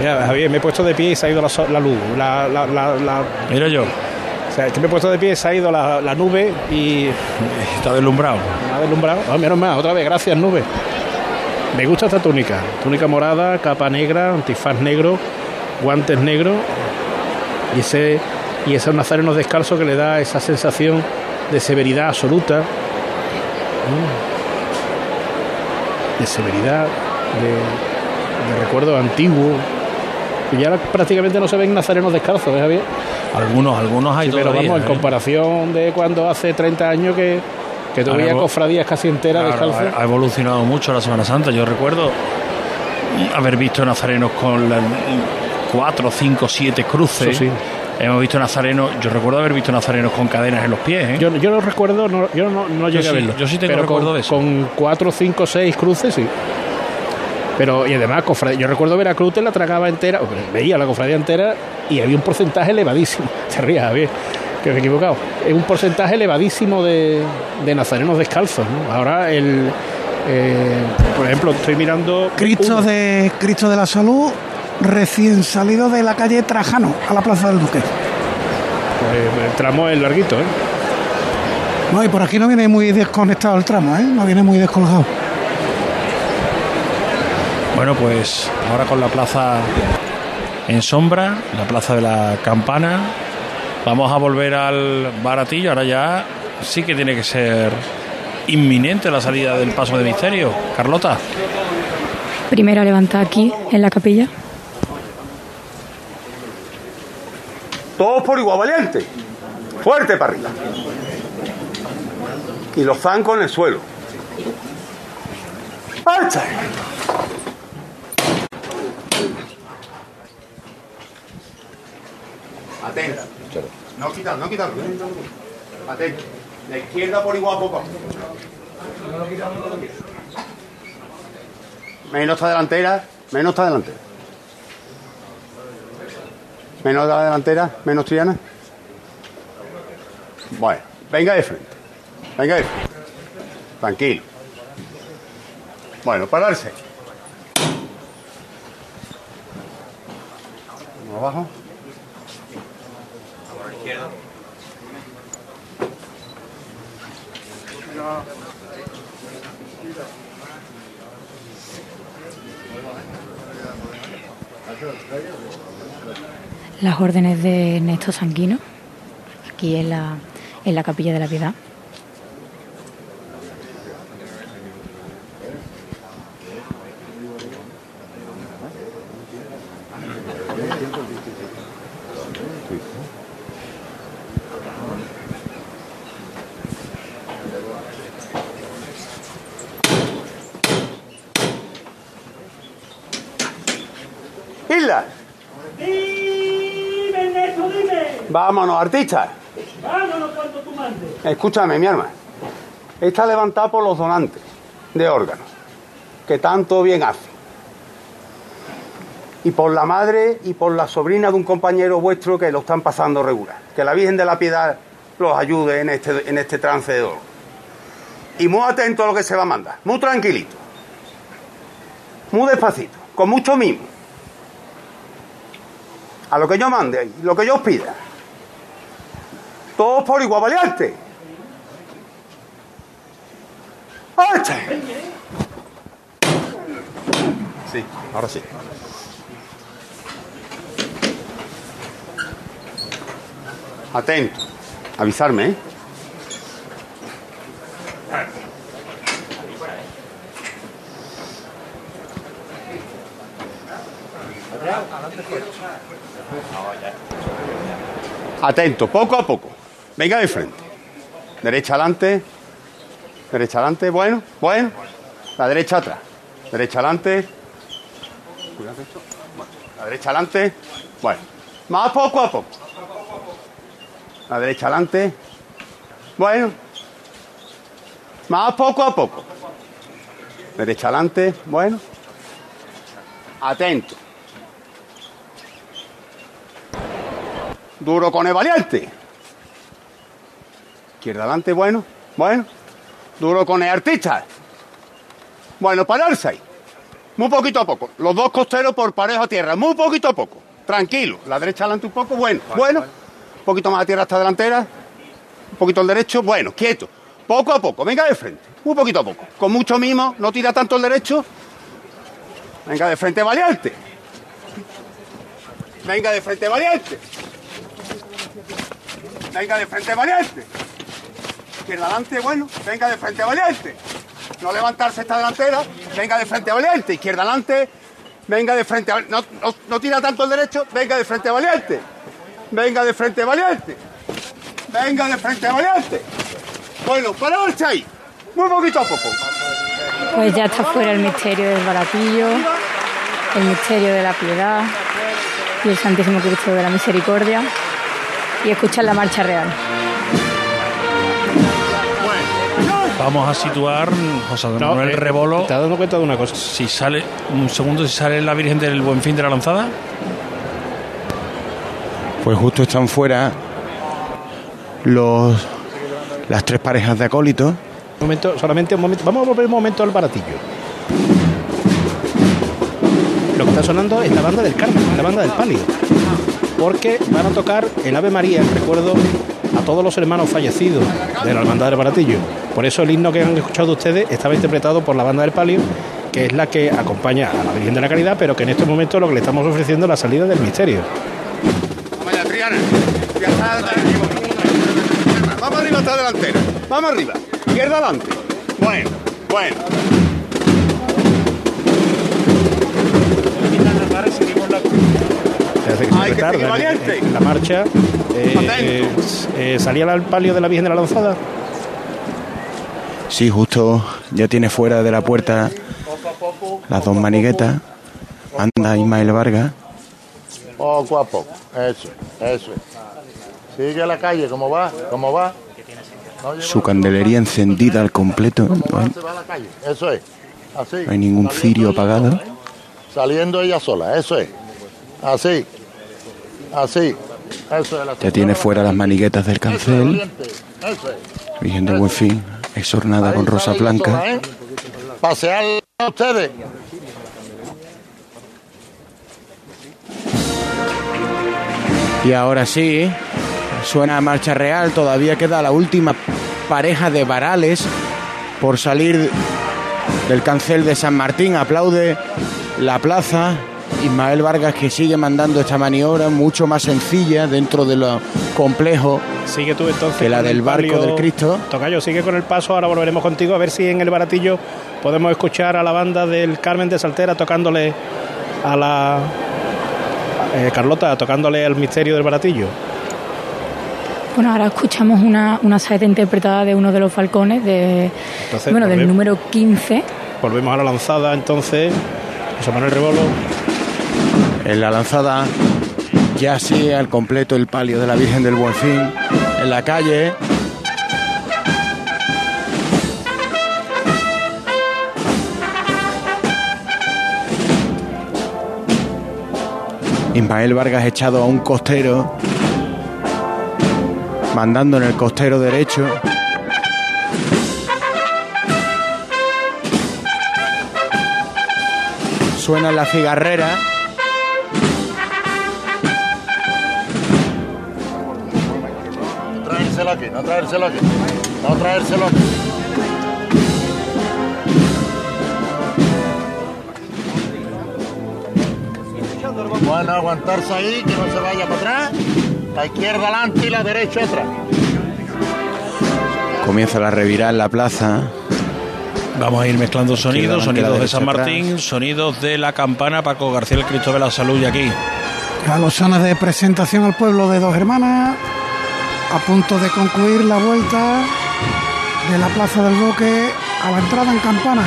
Mira, Javier, me he puesto de pie y se ha ido la, luz. La, la, la, la- Mira yo. O sea, es que me he puesto de pie y se ha ido la, la nube y... Está deslumbrado. Ha deslumbrado. Ah, menos mal, otra vez, gracias nube. Me gusta esta túnica. Túnica morada, capa negra, antifaz negro, guantes negros y ese y esos nazarenos descalzos que le da esa sensación de severidad absoluta. De severidad, de, de recuerdo antiguo. Y ya prácticamente no se ven nazarenos descalzos, ¿eh, Javier? Algunos, algunos hay Sí, pero todavía, vamos, en ¿eh? comparación de cuando hace 30 años que, que todavía cofradías casi enteras Claro, ha evolucionado mucho la Semana Santa. Yo recuerdo haber visto nazarenos con la- cuatro, cinco, siete cruces. Eso sí. Hemos visto nazarenos, yo recuerdo haber visto nazarenos con cadenas en los pies. ¿eh? Yo, yo no recuerdo, no, yo no, no llegué sí, a verlo. yo sí tengo pero recuerdo con, de eso. Con cuatro, cinco, seis cruces, sí. Pero, y además, cofradía, yo recuerdo ver a Cruz la tragaba entera, o veía la cofradía entera y había un porcentaje elevadísimo. Se ríe, Javier, que me he equivocado. Es un porcentaje elevadísimo de, de nazarenos descalzos. ¿no? Ahora, el, eh, por ejemplo, estoy mirando. Cristo de Cristo de la Salud, recién salido de la calle Trajano a la Plaza del Duque. Pues el tramo es larguito, ¿eh? No, y por aquí no viene muy desconectado el tramo, ¿eh? No viene muy descolgado. Bueno, pues ahora con la plaza en sombra, la plaza de la campana, vamos a volver al baratillo. Ahora ya sí que tiene que ser inminente la salida del paso de misterio. Carlota. Primera levantada aquí, en la capilla. Todos por igual, valiente. Fuerte para arriba. Y los zancos en el suelo. ¡Alza! Atento. No quitar, no quitar. Atento. La izquierda por igual poco. Menos esta delantera, menos esta delantera. Menos la delantera, menos Triana. Bueno, venga de frente. Venga de frente. Tranquilo. Bueno, pararse. Abajo. Las órdenes de Ernesto Sanguino, aquí en la, en la Capilla de la Piedad. Isla. Dime, Ernesto, dime. Vámonos, artista. Escúchame, mi arma. Está levantada por los donantes de órganos, que tanto bien hace. Y por la madre y por la sobrina de un compañero vuestro que lo están pasando regular. Que la Virgen de la Piedad los ayude en este, en este trance de dolor. Y muy atento a lo que se va a mandar. Muy tranquilito. Muy despacito. Con mucho mimo. A lo que yo mande, lo que yo os pida. Todos por igual valiente. Sí, ahora sí. Atento. Avisarme, ¿eh? Atento, poco a poco. Venga de frente. Derecha adelante. Derecha adelante. Bueno, bueno. La derecha atrás. Derecha adelante. La derecha adelante. Bueno. Más poco a poco. La derecha adelante. Bueno. Más poco a poco. Derecha adelante. Bueno. Atento. Duro con el valiente. Izquierda adelante, bueno, bueno. Duro con el artista. Bueno, pararse ahí. Muy poquito a poco. Los dos costeros por pareja a tierra. Muy poquito a poco. Tranquilo. La derecha adelante un poco, bueno, bueno. Un poquito más a tierra hasta delantera. Un poquito al derecho, bueno, quieto. Poco a poco. Venga de frente. Muy poquito a poco. Con mucho mimo. No tira tanto el derecho. Venga de frente, valiente. Venga de frente, valiente. Venga de frente, valiente. Izquierda adelante, bueno. Venga de frente, valiente. No levantarse esta delantera. Venga de frente, valiente. Izquierda adelante. Venga de frente, no, no, no tira tanto el derecho. Venga de frente, valiente. Venga de frente, valiente. Venga de frente, valiente. Bueno, pararse ahí. Muy poquito a poco. Pues ya está fuera el misterio del baratillo, el misterio de la piedad y el Santísimo Cristo de la Misericordia y escuchar la marcha real. Vamos a situar José Manuel eh, Rebolo. ¿Te has dado cuenta de una cosa? Si sale, un segundo, si sale la Virgen del Buen Fin de la Lanzada. Pues justo están fuera los las tres parejas de acólitos. Un momento, solamente un momento. Vamos a volver un momento al baratillo. Lo que está sonando es la banda del Carmen, la banda del Palio. Porque van a tocar el Ave María, recuerdo a todos los hermanos fallecidos de la Hermandad del Baratillo. Por eso el himno que han escuchado ustedes estaba interpretado por la banda del Palio, que es la que acompaña a la Virgen de la Caridad, pero que en este momento lo que le estamos ofreciendo es la salida del misterio. Vamos allá, Triana. Ya está. Vamos arriba hasta delantera. Vamos arriba. Izquierda adelante. Bueno, bueno. Que en- en la marcha. Eh, eh, eh, salía al palio de la Virgen de la Lanzada. Sí, justo ya tiene fuera de la puerta las dos maniguetas. Anda Ismael Vargas. Poco a poco. Eso, eso. Sigue la calle, ¿cómo va? ¿Cómo va? Su candelería encendida al completo. No hay, a. Eso es. Así. no hay ningún cirio apagado. Saliendo ella sola, eso es. Así. Así. Eso es la Ya tiene fuera las maniguetas del cancel. Eso es. Virgen del Buen Fin, exornada con rosa blanca. ¿eh? Pasear a ustedes. Y ahora sí, suena marcha real, todavía queda la última pareja de varales por salir del cancel de San Martín. Aplaude la plaza. Ismael Vargas que sigue mandando esta maniobra mucho más sencilla dentro de lo complejo Sigue tú entonces. que la del el barco palio. del Cristo. Tocayo, sigue con el paso. Ahora volveremos contigo a ver si en el baratillo podemos escuchar a la banda del Carmen de Saltera tocándole a la. eh, Carlota, tocándole al misterio del baratillo. Bueno, ahora escuchamos una, una saeta interpretada de uno de los falcones, de, Entonces, bueno, del número 15. Volvemos a la lanzada entonces. José Manuel Rebolo. En la lanzada ya sí al completo el palio de la Virgen del Buen Fin. En la calle Ismael Vargas echado a un costero, mandando en el costero derecho. Suena la cigarrera. No traérselo aquí. No traérselo aquí. Bueno, aguantarse ahí, que no se vaya para atrás. La izquierda adelante y la derecha atrás. Comienza la revirada en la plaza. Vamos a ir mezclando sonidos, sonidos de San atrás. Martín, sonidos de la campana, Paco García, el Cristo de la Salud y aquí. Galosanas de presentación al pueblo de Dos Hermanas, a punto de concluir la vuelta de la Plaza del Boque a la entrada en Campana.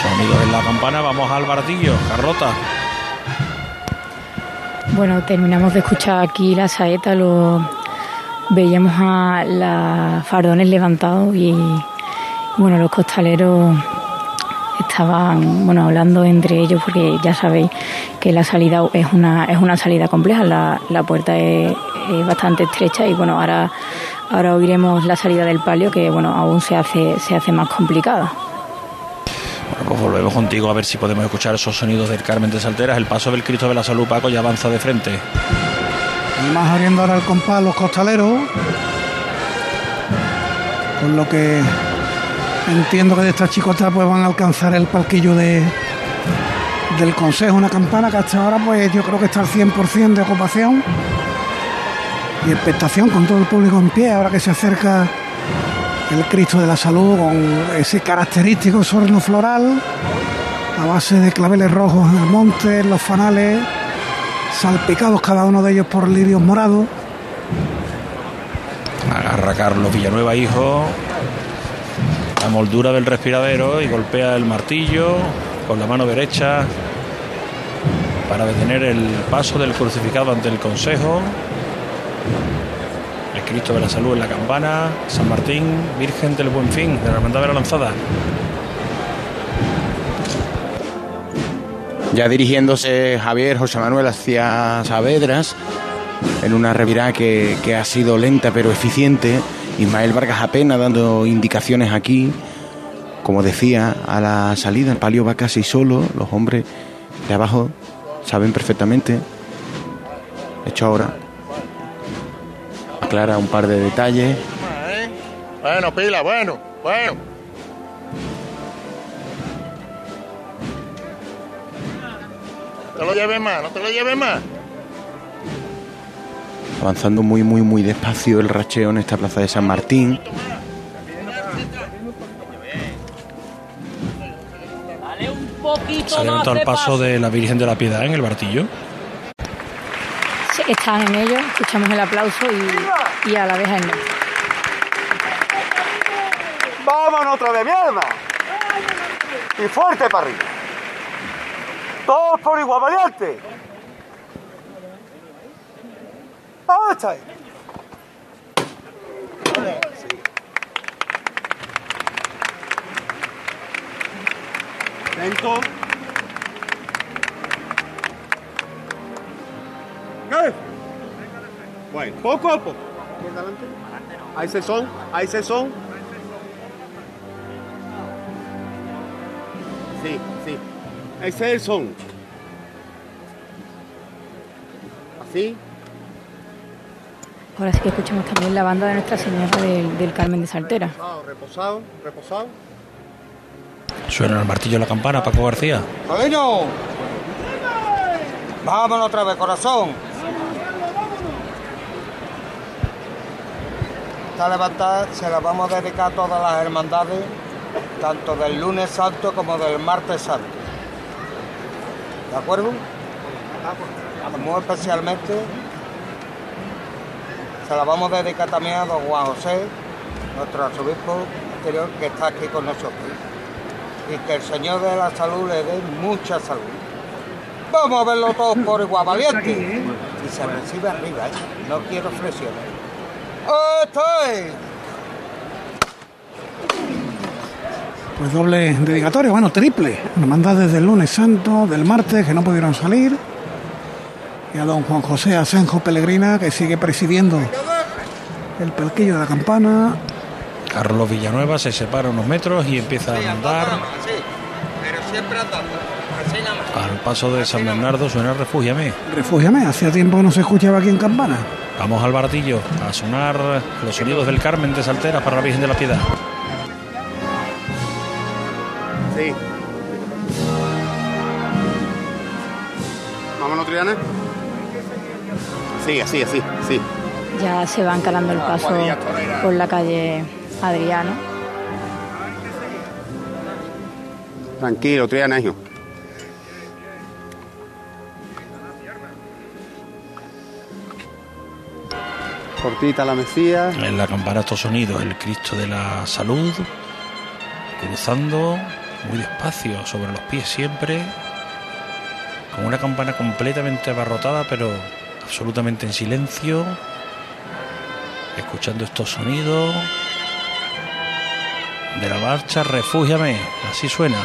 Sonidos en la campana, vamos al baratillo, Carlota. Bueno, terminamos de escuchar aquí la saeta, lo veíamos a los fardones levantados y bueno, los costaleros estaban bueno hablando entre ellos porque ya sabéis que la salida es una es una salida compleja, la, la puerta es, bastante estrecha y bueno ahora ahora oiremos la salida del palio que bueno aún se hace se hace más complicada. Pues volvemos contigo a ver si podemos escuchar esos sonidos del Carmen de Salteras. El paso del Cristo de la Salud, Paco, ya avanza de frente. Y más abriendo ahora el compás los costaleros. Con lo que entiendo que de esta chicota pues van a alcanzar el palquillo de del Consejo, una campana que hasta ahora pues yo creo que está al 100% de ocupación. Y expectación con todo el público en pie, ahora que se acerca el Cristo de la Salud con ese característico sorno floral a base de claveles rojos en el monte, en los fanales, salpicados cada uno de ellos por lirios morados. Agarra Carlos Villanueva, hijo. La moldura del respiradero y golpea el martillo con la mano derecha para detener el paso del crucificado ante el Consejo. El Cristo de la Salud en la campana. San Martín, Virgen del Buen Fin, de la Hermandad de la Lanzada. Ya dirigiéndose Javier José Manuel hacia Saavedras, en una revirada que, que ha sido lenta pero eficiente. Ismael Vargas apenas dando indicaciones aquí. Como decía, a la salida el palio va casi solo. Los hombres de abajo saben perfectamente. Hecho, ahora aclara un par de detalles. Bueno, pila, bueno, bueno. Te lo lleves más, no te lo lleves más. Avanzando muy, muy, muy despacio el racheo en esta plaza de San Martín. Se ha levantado el paso de la Virgen de la Piedad en el Bartillo. Sí, están en ello, escuchamos el aplauso y, y a la vez el no. Vámonos otra vez, mierda. Y fuerte para arriba. Todos por igual, valiente. Ahí está. Lento. ¿Qué? Bueno, poco a poco. Ahí se son, ahí se son. Ese es el son. Así. Ahora sí que escuchamos también la banda de Nuestra Señora del, del Carmen de Saltera. Reposado, reposado, reposado. Suena el martillo de la campana, Paco García. ¡Coleño! Vámonos otra vez, corazón. Esta levantada se la vamos a dedicar a todas las hermandades, tanto del lunes santo como del martes santo. ¿De acuerdo? Muy especialmente se la vamos a dedicar también a don Juan José, nuestro arzobispo anterior, que está aquí con nosotros. Y que el Señor de la salud le dé mucha salud. Vamos a verlo todos por igual. Y se recibe arriba, ¿eh? No quiero flexiones. ¡Esto Pues doble dedicatoria, bueno, triple. Hermandades del lunes santo, del martes, que no pudieron salir. Y a don Juan José Asenjo Pellegrina, que sigue presidiendo el pelquillo de la campana. Carlos Villanueva se separa unos metros y empieza a andar. Al paso de San Bernardo suena Refúgiame. Refúgiame, hacía tiempo que no se escuchaba aquí en campana. Vamos al Bartillo a sonar los sonidos del Carmen de Saltera para la Virgen de la Piedad. Triana. Sí, así, así, sí. Ya se van calando el paso por la calle Adriano. Tranquilo, Triana, hijo. Cortita la Mesías. En la campana estos sonidos, el Cristo de la Salud, cruzando muy despacio, sobre los pies siempre, con una campana completamente abarrotada, pero absolutamente en silencio, escuchando estos sonidos de la marcha Refúgiame, así suena.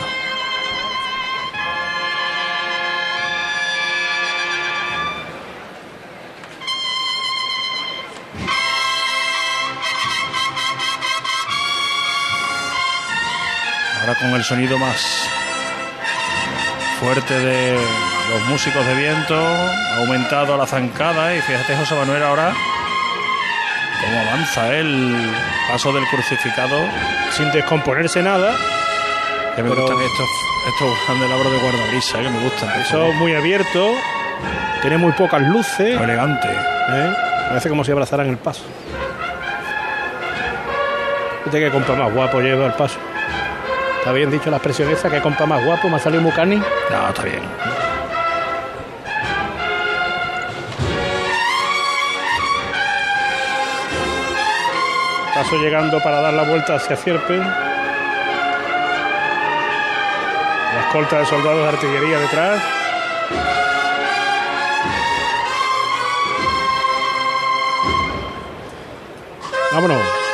Ahora con el sonido más fuerte de los músicos de viento, ha aumentado la zancada y fíjate José Manuel ahora cómo avanza el paso del crucificado. Sin descomponerse nada. Que me Pero- gustan estos, estos candelabros de guardabrisa, que me gustan. Eso muy abierto, tiene muy pocas luces. Elegante. ¿eh? Parece como si abrazaran el paso. Fíjate que compa más guapo lleva el paso. Está bien dicho la expresión esa, que compa más guapo, me ha salido muy cani. No, está bien. Paso llegando para dar la vuelta hacia Cierpe. La escolta de soldados de artillería detrás. Vámonos.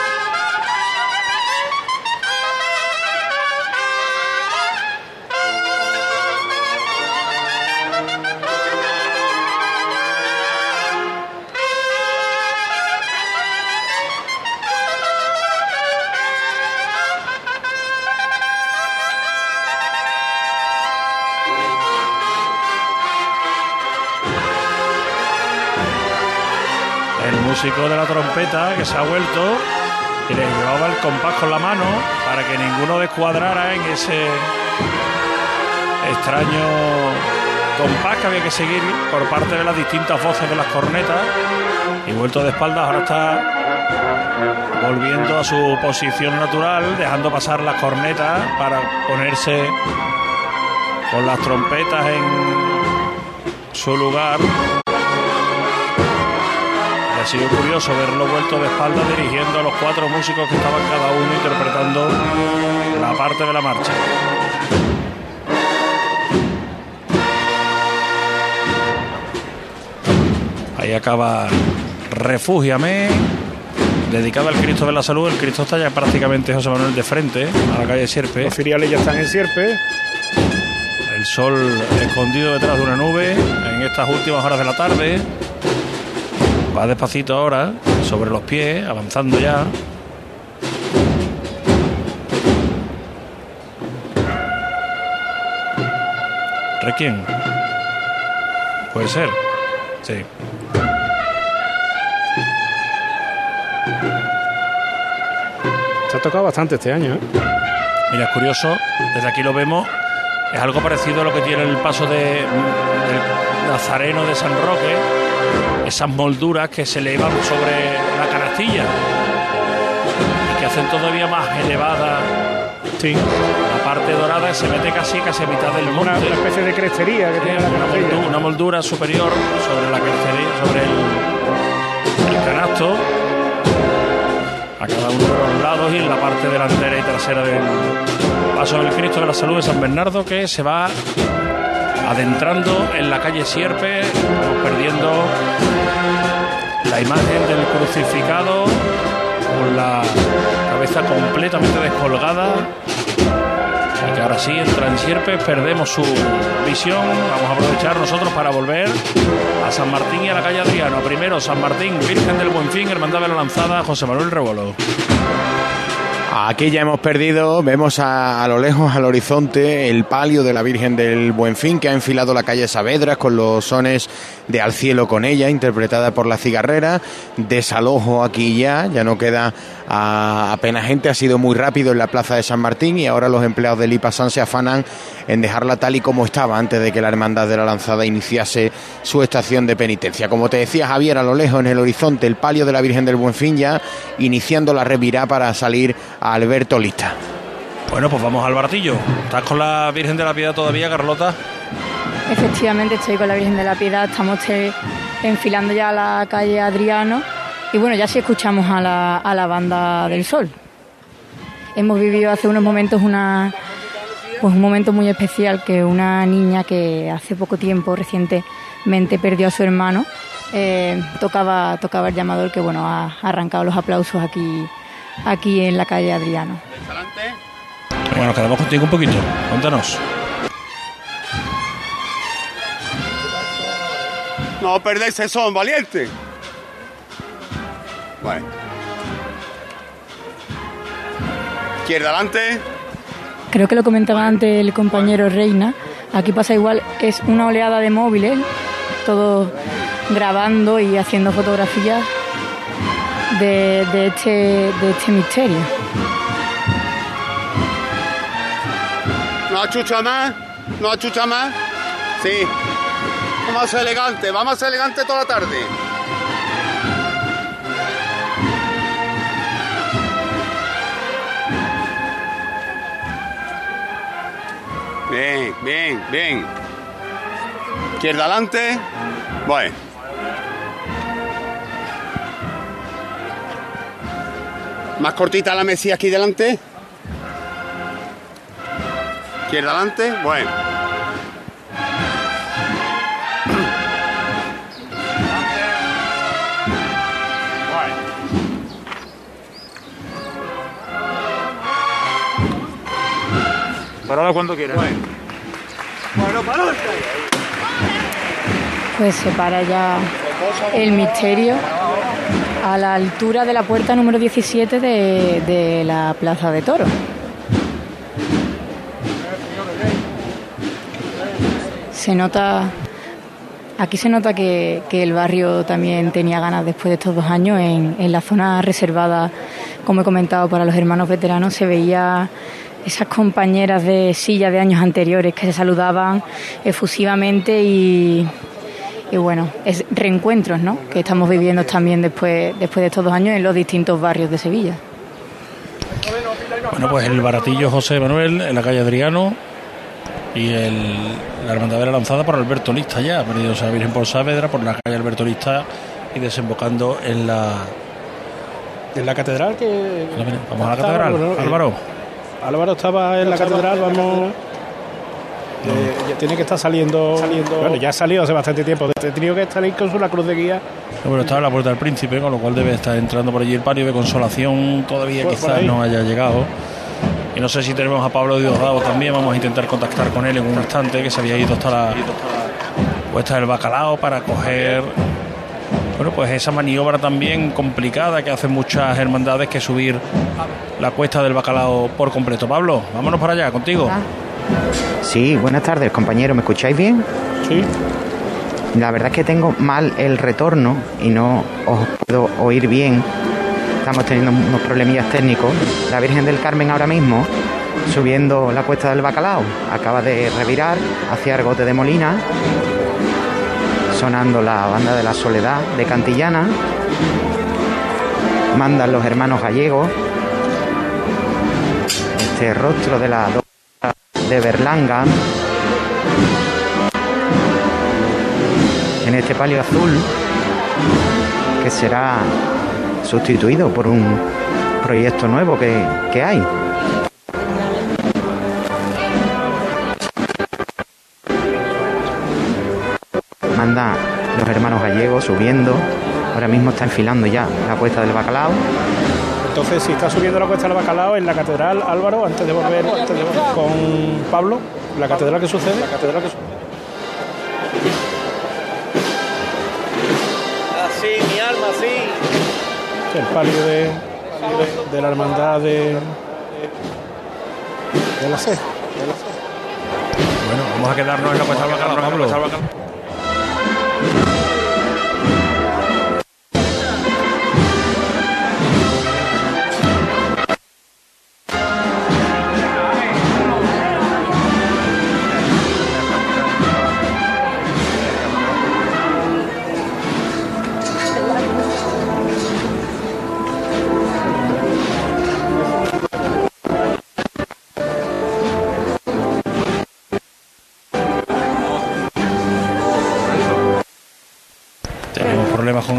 Músico de la trompeta que se ha vuelto y le llevaba el compás con la mano para que ninguno descuadrara en ese extraño compás que había que seguir por parte de las distintas voces de las cornetas y vuelto de espaldas ahora está volviendo a su posición natural dejando pasar las cornetas para ponerse con las trompetas en su lugar. Ha sido curioso verlo vuelto de espalda dirigiendo a los cuatro músicos que estaban cada uno interpretando la parte de la marcha. Ahí acaba Refúgiame, dedicado al Cristo de la Salud. El Cristo está ya prácticamente José Manuel de frente a la calle Sierpe. Los filiales ya están en Sierpe. El sol escondido detrás de una nube en estas últimas horas de la tarde. Va despacito ahora, sobre los pies, avanzando ya. ¿Requiem? Puede ser. Sí. Se ha tocado bastante este año. ¿eh? Mira, es curioso, desde aquí lo vemos, es algo parecido a lo que tiene el paso de, del Nazareno de San Roque, esas molduras que se elevan sobre la canastilla y que hacen todavía más elevada sí. la parte dorada se mete casi casi a mitad del monte. Una, una especie de crestería que tiene la una, canastilla. moldura, una moldura superior sobre la crestería, sobre el, el canasto a cada uno de los lados y en la parte delantera y trasera del paso del Cristo de la Salud de San Bernardo que se va adentrando en la calle Sierpe, vamos perdiendo la imagen del crucificado con la cabeza completamente descolgada y que ahora sí entra en Sierpe, perdemos su visión, vamos a aprovechar nosotros para volver a San Martín y a la calle Adriano. Primero San Martín, Virgen del Buenfín, Hermandad de la Lanzada, José Manuel Rebolo. Aquí ya hemos perdido, vemos a, lo lejos, al horizonte, el palio de la Virgen del Buenfín que ha enfilado la calle Saavedras con los sones de Al cielo con ella, interpretada por la cigarrera. Desalojo aquí ya, ya no queda a, apenas gente, ha sido muy rápido en la plaza de San Martín y ahora los empleados del IPASAN se afanan en dejarla tal y como estaba antes de que la Hermandad de la Lanzada iniciase su estación de penitencia. Como te decía Javier, a lo lejos en el horizonte, el palio de la Virgen del Buenfín ya iniciando la revirá para salir a Alberto Lista. Bueno, pues vamos al Baratillo. ¿Estás con la Virgen de la Piedad todavía, Carlota? Efectivamente, estoy con la Virgen de la Piedad. Estamos enfilando ya la calle Adriano. Y bueno, ya sí escuchamos a la, a la banda del Sol. Hemos vivido hace unos momentos una, pues un momento muy especial que una niña que hace poco tiempo, recientemente, perdió a su hermano, eh, tocaba, tocaba el llamador que bueno, ha arrancado los aplausos aquí, aquí en la calle Adriano. Bueno, quedamos contigo un poquito. Cuéntanos. No perdéis ese son, valiente. Bueno. Izquierda adelante. Creo que lo comentaba antes el compañero Reina. Aquí pasa igual, es una oleada de móviles, todos grabando y haciendo fotografías de, de, este, de este misterio. No achucha más, no achucha más. Sí. Vamos a ser elegante, vamos a ser elegante toda la tarde. Bien, bien, bien. Izquierda adelante. Bueno. Más cortita la mesía aquí delante. Izquierda adelante. Bueno. Parada cuando quieras. Bueno, para Pues se para ya el misterio a la altura de la puerta número 17 de, de la Plaza de Toro. Se nota, aquí se nota que, que, el barrio también tenía ganas después de estos dos años. En, en la zona reservada, como he comentado, para los hermanos veteranos, se veía esas compañeras de silla de años anteriores que se saludaban efusivamente y, y bueno, es reencuentros ¿no? que estamos viviendo también después, después de estos dos años en los distintos barrios de Sevilla. Bueno, pues el baratillo José Manuel en la calle Adriano, Y el, la hermandad era lanzada por Alberto Lista ya, ha venido a Virgen por Saavedra por la calle Alberto Lista y desembocando en la en la catedral que vamos a la catedral Bueno, eh, Álvaro Álvaro estaba en la catedral vamos eh, tiene que estar saliendo, bueno ya ha salido hace bastante tiempo. He tenido que estar ahí con su la cruz de guía. Bueno estaba en la puerta del príncipe con lo cual debe estar entrando por allí el palio de consolación todavía Pues quizás no haya llegado. Y no sé si tenemos a Pablo Diosdado también vamos a intentar contactar con él en un instante que se había ido hasta la puesta del bacalao para coger bueno pues esa maniobra también complicada que hacen muchas hermandades que subir la cuesta del bacalao por completo. Pablo vámonos para allá contigo Sí, buenas tardes, compañero. ¿Me escucháis bien? Sí. La verdad es que tengo mal el retorno y no os puedo oír bien. Estamos teniendo unos problemillas técnicos. La Virgen del Carmen ahora mismo subiendo la cuesta del bacalao. Acaba de revirar hacia Argote de Molina. Sonando la banda de la Soledad de Cantillana. Mandan los hermanos gallegos. Este rostro de la de Berlanga en este palio azul que será sustituido por un proyecto nuevo que, que hay. Manda los hermanos gallegos subiendo. Ahora mismo está enfilando ya la cuesta del bacalao. Entonces si está subiendo la cuesta del bacalao en la catedral Álvaro antes de volver, antes de volver con Pablo la catedral que sucede la catedral que sucede. Así, mi alma, así. el palio de, de la hermandad de de la sed bueno vamos a quedarnos en la cuesta del bacalao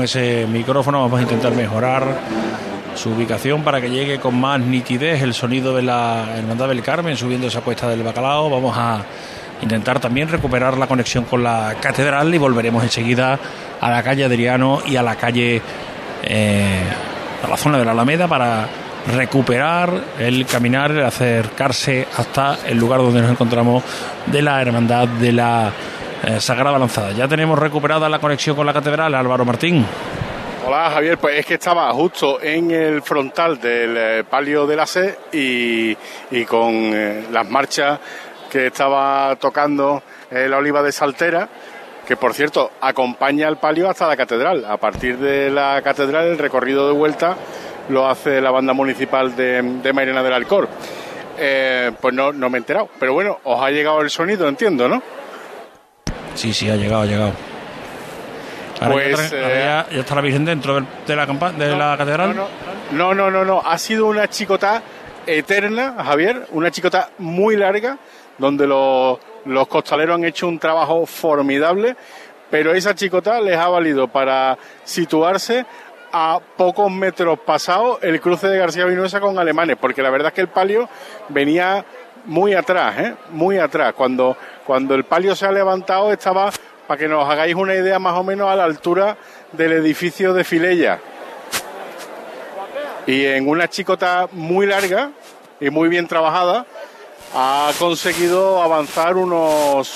ese micrófono, vamos a intentar mejorar su ubicación para que llegue con más nitidez el sonido de la Hermandad del Carmen subiendo esa cuesta del bacalao. Vamos a intentar también recuperar la conexión con la catedral y volveremos enseguida a la calle Adriano y a la calle, eh, a la zona de la Alameda para recuperar el caminar, acercarse hasta el lugar donde nos encontramos de la Hermandad de la eh, Sagrada Lanzada. Ya tenemos recuperada la conexión con la catedral, Álvaro Martín. Hola Javier, pues es que estaba justo en el frontal del eh, palio de la sed y, con eh, las marchas que estaba tocando la oliva de Saltera, que por cierto acompaña al palio hasta la catedral. A partir de la catedral el recorrido de vuelta lo hace la banda municipal de, de Mairena del Alcor. Pues no, no me he enterado, pero bueno, os ha llegado el sonido, entiendo, ¿no? Sí, sí, ha llegado, ha llegado. Ahora Pues, ya, eh, ya- ya está la Virgen dentro del- de la, la catedral. No, no, no, no. Ha sido una chicota eterna, Javier, una chicota muy larga, donde los, los costaleros han hecho un trabajo formidable, pero esa chicota les ha valido para situarse a pocos metros pasados el cruce de García Vinuesa con alemanes, porque la verdad es que el palio venía muy atrás, ¿eh? muy atrás. Cuando, cuando el palio se ha levantado estaba, para que nos hagáis una idea, más o menos a la altura del edificio de Filella y en una chicota muy larga y muy bien trabajada ha conseguido avanzar unos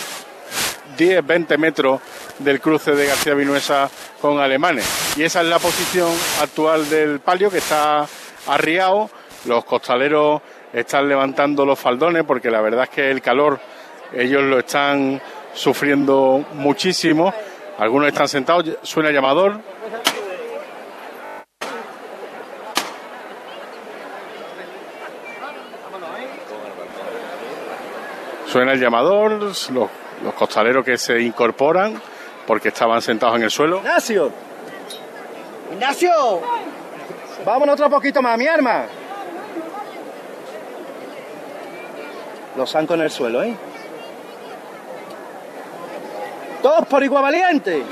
10, 20 metros del cruce de García Vinuesa con alemanes. Y esa es la posición actual del palio que está arriado. Los costaleros están levantando los faldones porque la verdad es que el calor ellos lo están sufriendo muchísimo. Algunos están sentados, suena el llamador, Suena el llamador, los, los costaleros que se incorporan porque estaban sentados en el suelo. Ignacio. Ignacio. Vámonos otro poquito más, mi arma. Los zancos en el suelo, ¿eh? Todos por igual valiente.